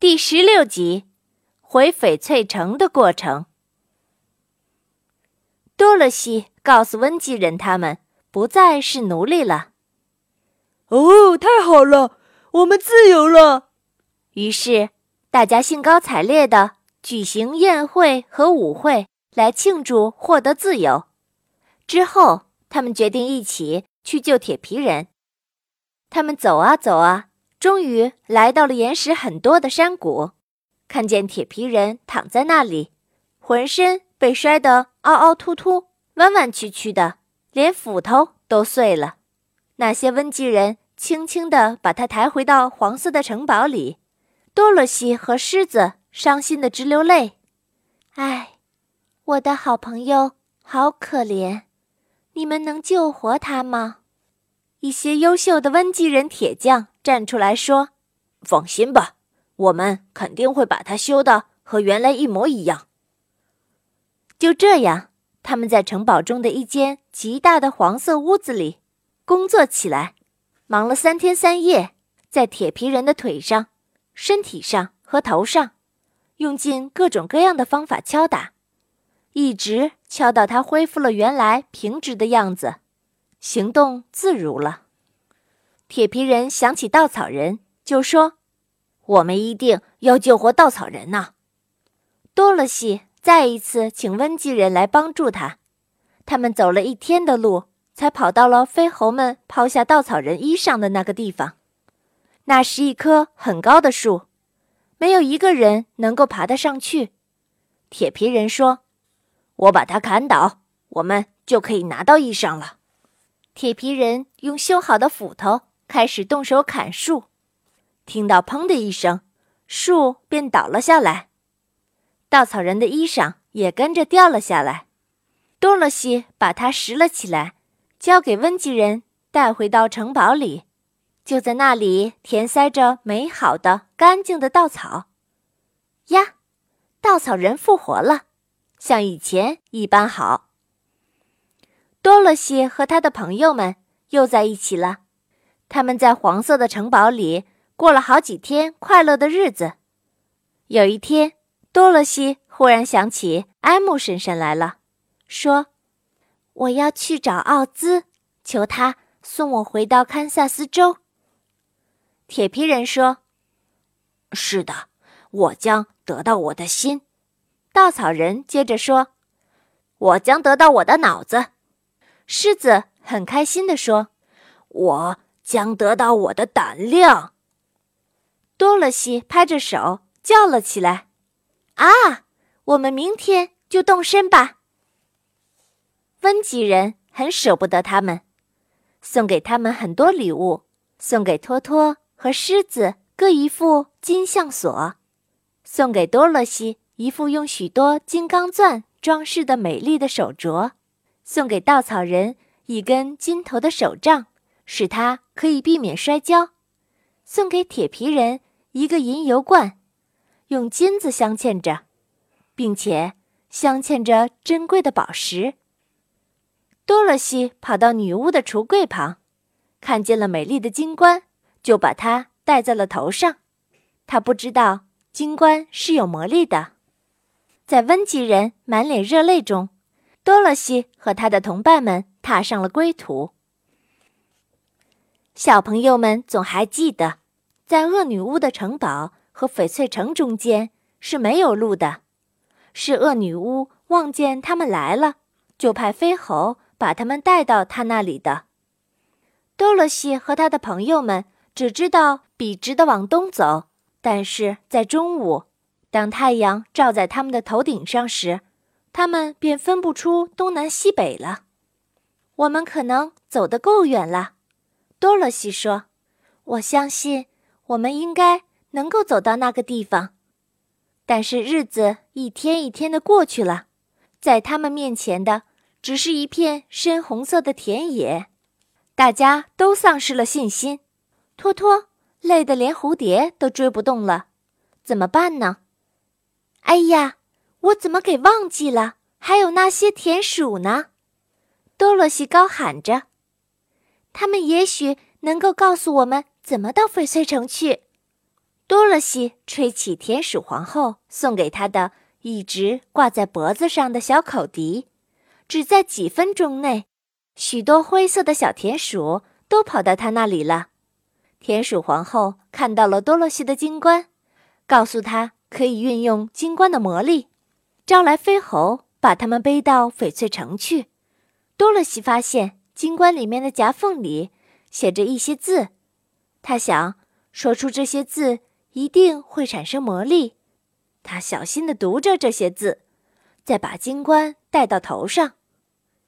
第十六集，回翡翠城的过程。多萝西告诉温基人他们不再是奴隶了。哦，太好了，我们自由了。于是大家兴高采烈的举行宴会和舞会来庆祝获得自由。之后，他们决定一起去救铁皮人。他们走啊走啊。终于来到了岩石很多的山谷，看见铁皮人躺在那里，浑身被摔得凹凹凸凸、弯弯曲曲的，连斧头都碎了。那些温基人轻轻地把他抬回到黄色的城堡里。多萝西和狮子伤心的直流泪。唉，我的好朋友好可怜，你们能救活他吗？一些优秀的温基人铁匠。站出来说：“放心吧，我们肯定会把它修的和原来一模一样。”就这样，他们在城堡中的一间极大的黄色屋子里工作起来，忙了三天三夜，在铁皮人的腿上、身体上和头上，用尽各种各样的方法敲打，一直敲到他恢复了原来平直的样子，行动自如了。铁皮人想起稻草人，就说：“我们一定要救活稻草人呐！”多萝西再一次请温基人来帮助他。他们走了一天的路，才跑到了飞猴们抛下稻草人衣裳的那个地方。那是一棵很高的树，没有一个人能够爬得上去。铁皮人说：“我把它砍倒，我们就可以拿到衣裳了。”铁皮人用修好的斧头。开始动手砍树，听到“砰”的一声，树便倒了下来，稻草人的衣裳也跟着掉了下来。多萝西把它拾了起来，交给温吉人，带回到城堡里，就在那里填塞着美好的、干净的稻草。呀，稻草人复活了，像以前一般好。多萝西和他的朋友们又在一起了。他们在黄色的城堡里过了好几天快乐的日子。有一天，多萝西忽然想起埃姆婶婶来了，说：“我要去找奥兹，求他送我回到堪萨斯州。”铁皮人说：“是的，我将得到我的心。”稻草人接着说：“我将得到我的脑子。”狮子很开心地说：“我。”将得到我的胆量。多萝西拍着手叫了起来：“啊，我们明天就动身吧！”温吉人很舍不得他们，送给他们很多礼物，送给托托和狮子各一副金项锁，送给多萝西一副用许多金刚钻装饰的美丽的手镯，送给稻草人一根金头的手杖。使他可以避免摔跤，送给铁皮人一个银油罐，用金子镶嵌着，并且镶嵌着珍贵的宝石。多萝西跑到女巫的橱柜旁，看见了美丽的金冠，就把它戴在了头上。他不知道金冠是有魔力的。在温吉人满脸热泪中，多萝西和他的同伴们踏上了归途。小朋友们总还记得，在恶女巫的城堡和翡翠城中间是没有路的。是恶女巫望见他们来了，就派飞猴把他们带到他那里的。多萝西和他的朋友们只知道笔直的往东走，但是在中午，当太阳照在他们的头顶上时，他们便分不出东南西北了。我们可能走得够远了。多萝西说：“我相信我们应该能够走到那个地方。”但是日子一天一天的过去了，在他们面前的只是一片深红色的田野，大家都丧失了信心。托托累得连蝴蝶都追不动了，怎么办呢？哎呀，我怎么给忘记了？还有那些田鼠呢？多萝西高喊着。他们也许能够告诉我们怎么到翡翠城去。多萝西吹起田鼠皇后送给她的一直挂在脖子上的小口笛，只在几分钟内，许多灰色的小田鼠都跑到她那里了。田鼠皇后看到了多萝西的金冠，告诉她可以运用金冠的魔力，招来飞猴，把它们背到翡翠城去。多萝西发现金冠里面的夹缝里写着一些字，他想说出这些字一定会产生魔力。他小心地读着这些字，再把金冠戴到头上。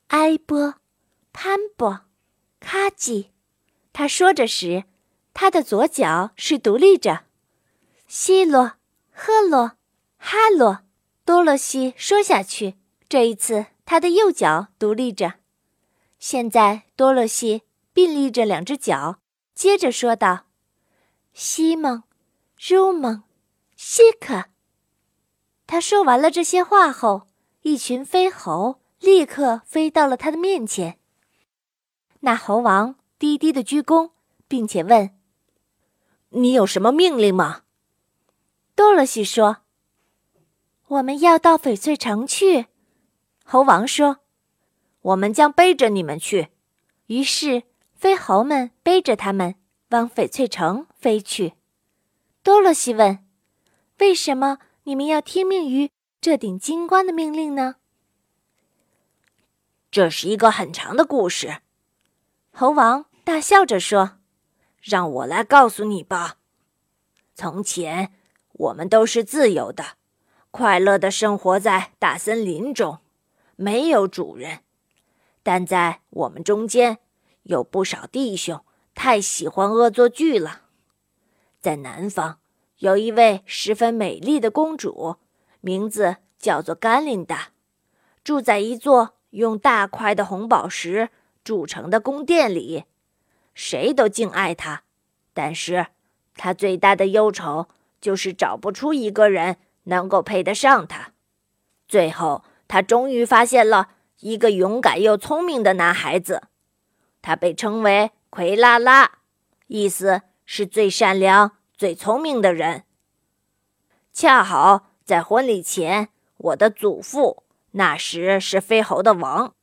埃波，潘波，卡吉。他说着时。他的左脚是独立着，西罗、赫罗、哈罗、多罗西说下去。这一次，他的右脚独立着。现在，多罗西并立着两只脚，接着说道：“西蒙、如蒙、西克。”他说完了这些话后，一群飞猴立刻飞到了他的面前。那猴王低低的鞠躬，并且问。你有什么命令吗？多萝西说：“我们要到翡翠城去。”猴王说：“我们将背着你们去。”于是飞猴们背着他们往翡翠城飞去。多罗西问：“为什么你们要听命于这顶金冠的命令呢？”这是一个很长的故事。猴王大笑着说。让我来告诉你吧。从前，我们都是自由的，快乐的生活在大森林中，没有主人。但在我们中间，有不少弟兄太喜欢恶作剧了。在南方，有一位十分美丽的公主，名字叫做甘琳达，住在一座用大块的红宝石铸成的宫殿里。谁都敬爱她，但是她最大的忧愁就是找不出一个人能够配得上她。最后，她终于发现了一个勇敢又聪明的男孩子，他被称为奎拉拉，意思是最善良、最聪明的人。恰好在婚礼前，我的祖父那时是飞猴的王，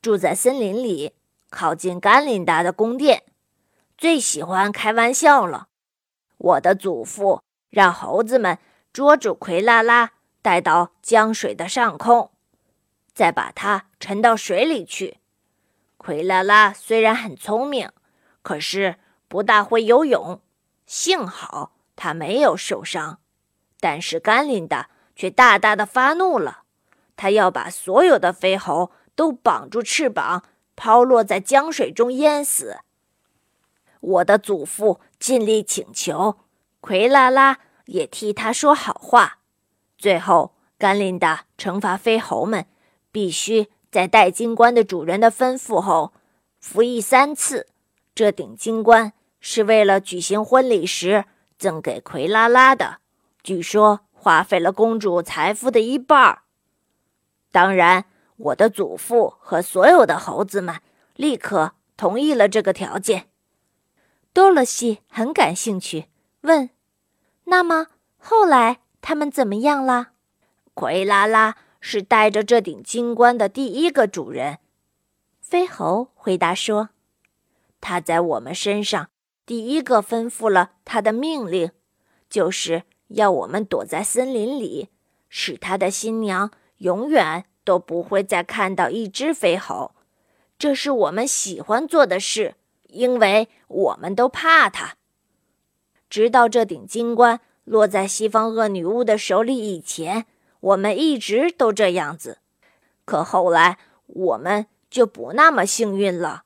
住在森林里。靠近甘琳达的宫殿，最喜欢开玩笑了。我的祖父让猴子们捉住奎拉拉，带到江水的上空，再把它沉到水里去。奎拉拉虽然很聪明，可是不大会游泳。幸好他没有受伤，但是甘琳达却大大的发怒了。他要把所有的飞猴都绑住翅膀。抛落在江水中淹死。我的祖父尽力请求，奎拉拉也替他说好话。最后，甘琳达惩罚飞猴们，必须在戴金冠的主人的吩咐后服役三次。这顶金冠是为了举行婚礼时赠给奎拉拉的，据说花费了公主财富的一半。当然。我的祖父和所有的猴子们立刻同意了这个条件。多萝西很感兴趣，问：“那么后来他们怎么样了？”奎拉拉是戴着这顶金冠的第一个主人。飞猴回答说：“他在我们身上第一个吩咐了他的命令，就是要我们躲在森林里，使他的新娘永远。”都不会再看到一只飞猴，这是我们喜欢做的事，因为我们都怕它。直到这顶金冠落在西方恶女巫的手里以前，我们一直都这样子。可后来我们就不那么幸运了。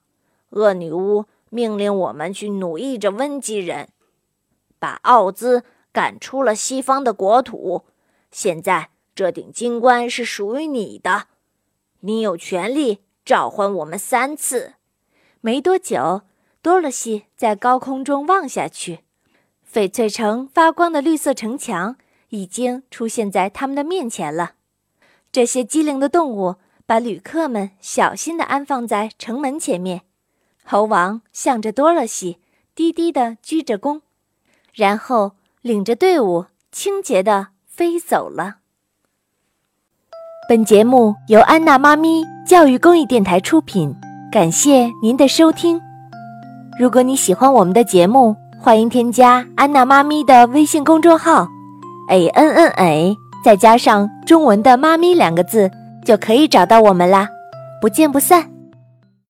恶女巫命令我们去奴役着温基人，把奥兹赶出了西方的国土。现在。这顶金冠是属于你的，你有权利召唤我们三次。没多久，多萝西在高空中望下去，翡翠城发光的绿色城墙已经出现在他们的面前了。这些机灵的动物把旅客们小心地安放在城门前面。猴王向着多萝西低低地鞠着躬，然后领着队伍清洁的飞走了。本节目由安娜妈咪教育公益电台出品，感谢您的收听。如果你喜欢我们的节目，欢迎添加安娜妈咪的微信公众号，a n n a，再加上中文的“妈咪”两个字，就可以找到我们啦。不见不散。